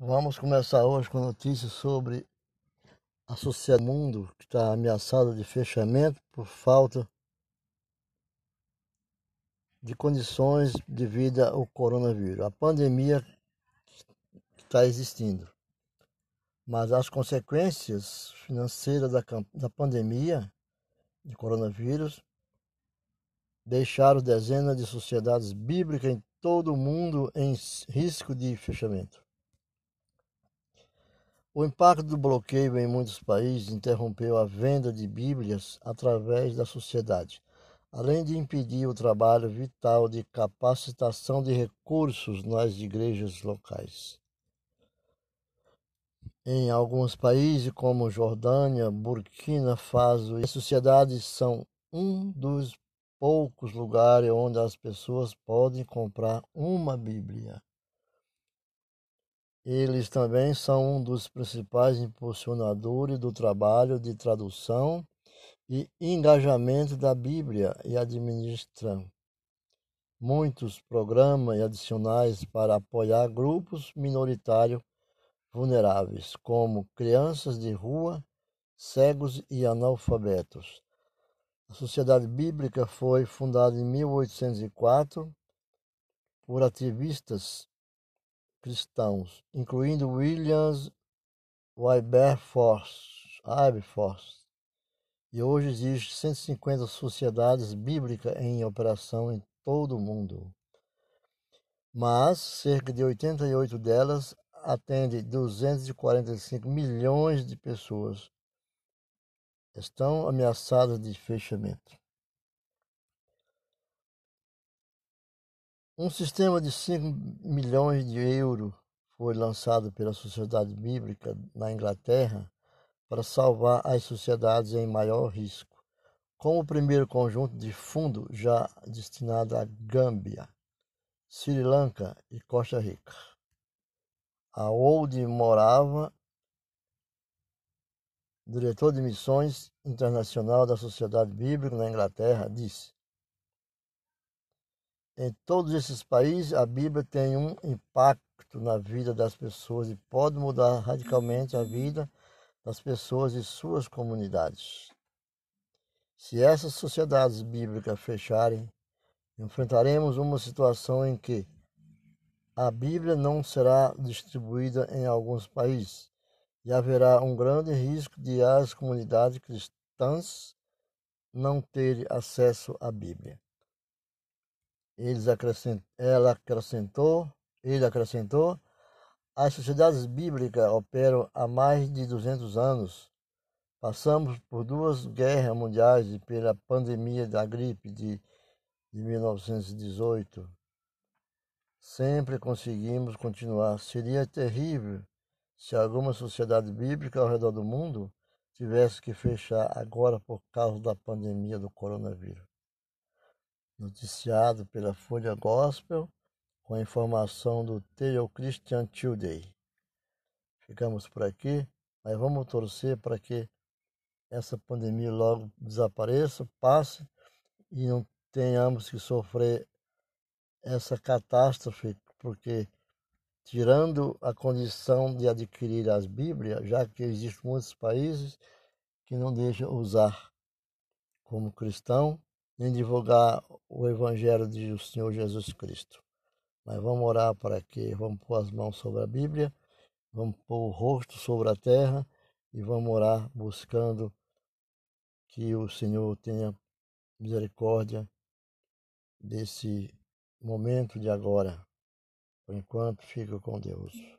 Vamos começar hoje com notícias sobre a sociedade do mundo que está ameaçada de fechamento por falta de condições devido ao coronavírus, a pandemia que está existindo. Mas as consequências financeiras da, da pandemia de coronavírus deixaram dezenas de sociedades bíblicas em todo o mundo em risco de fechamento. O impacto do bloqueio em muitos países interrompeu a venda de Bíblias através da sociedade, além de impedir o trabalho vital de capacitação de recursos nas igrejas locais. Em alguns países, como Jordânia, Burkina Faso, as sociedades são um dos poucos lugares onde as pessoas podem comprar uma Bíblia. Eles também são um dos principais impulsionadores do trabalho de tradução e engajamento da Bíblia e administram muitos programas adicionais para apoiar grupos minoritários vulneráveis, como crianças de rua, cegos e analfabetos. A Sociedade Bíblica foi fundada em 1804 por ativistas cristãos, incluindo Williams Wilberforce, e hoje existe 150 sociedades bíblicas em operação em todo o mundo. Mas cerca de 88 delas atendem 245 milhões de pessoas. Estão ameaçadas de fechamento. Um sistema de 5 milhões de euros foi lançado pela Sociedade Bíblica na Inglaterra para salvar as sociedades em maior risco, como o primeiro conjunto de fundo já destinado à Gâmbia, Sri Lanka e Costa Rica. A Old Morava, diretor de missões internacional da Sociedade Bíblica na Inglaterra, disse: em todos esses países, a Bíblia tem um impacto na vida das pessoas e pode mudar radicalmente a vida das pessoas e suas comunidades. Se essas sociedades bíblicas fecharem, enfrentaremos uma situação em que a Bíblia não será distribuída em alguns países e haverá um grande risco de as comunidades cristãs não terem acesso à Bíblia. Eles acrescent... Ela acrescentou, ele acrescentou, as sociedades bíblicas operam há mais de 200 anos. Passamos por duas guerras mundiais e pela pandemia da gripe de, de 1918. Sempre conseguimos continuar. Seria terrível se alguma sociedade bíblica ao redor do mundo tivesse que fechar agora por causa da pandemia do coronavírus noticiado pela Folha Gospel, com a informação do Theo Christian Tuesday. Ficamos por aqui, mas vamos torcer para que essa pandemia logo desapareça, passe e não tenhamos que sofrer essa catástrofe, porque tirando a condição de adquirir as Bíblias, já que existem muitos países que não deixam usar como cristão, nem divulgar o Evangelho do Senhor Jesus Cristo. Mas vamos orar para que vamos pôr as mãos sobre a Bíblia, vamos pôr o rosto sobre a terra e vamos orar buscando que o Senhor tenha misericórdia desse momento de agora. Por enquanto, fica com Deus.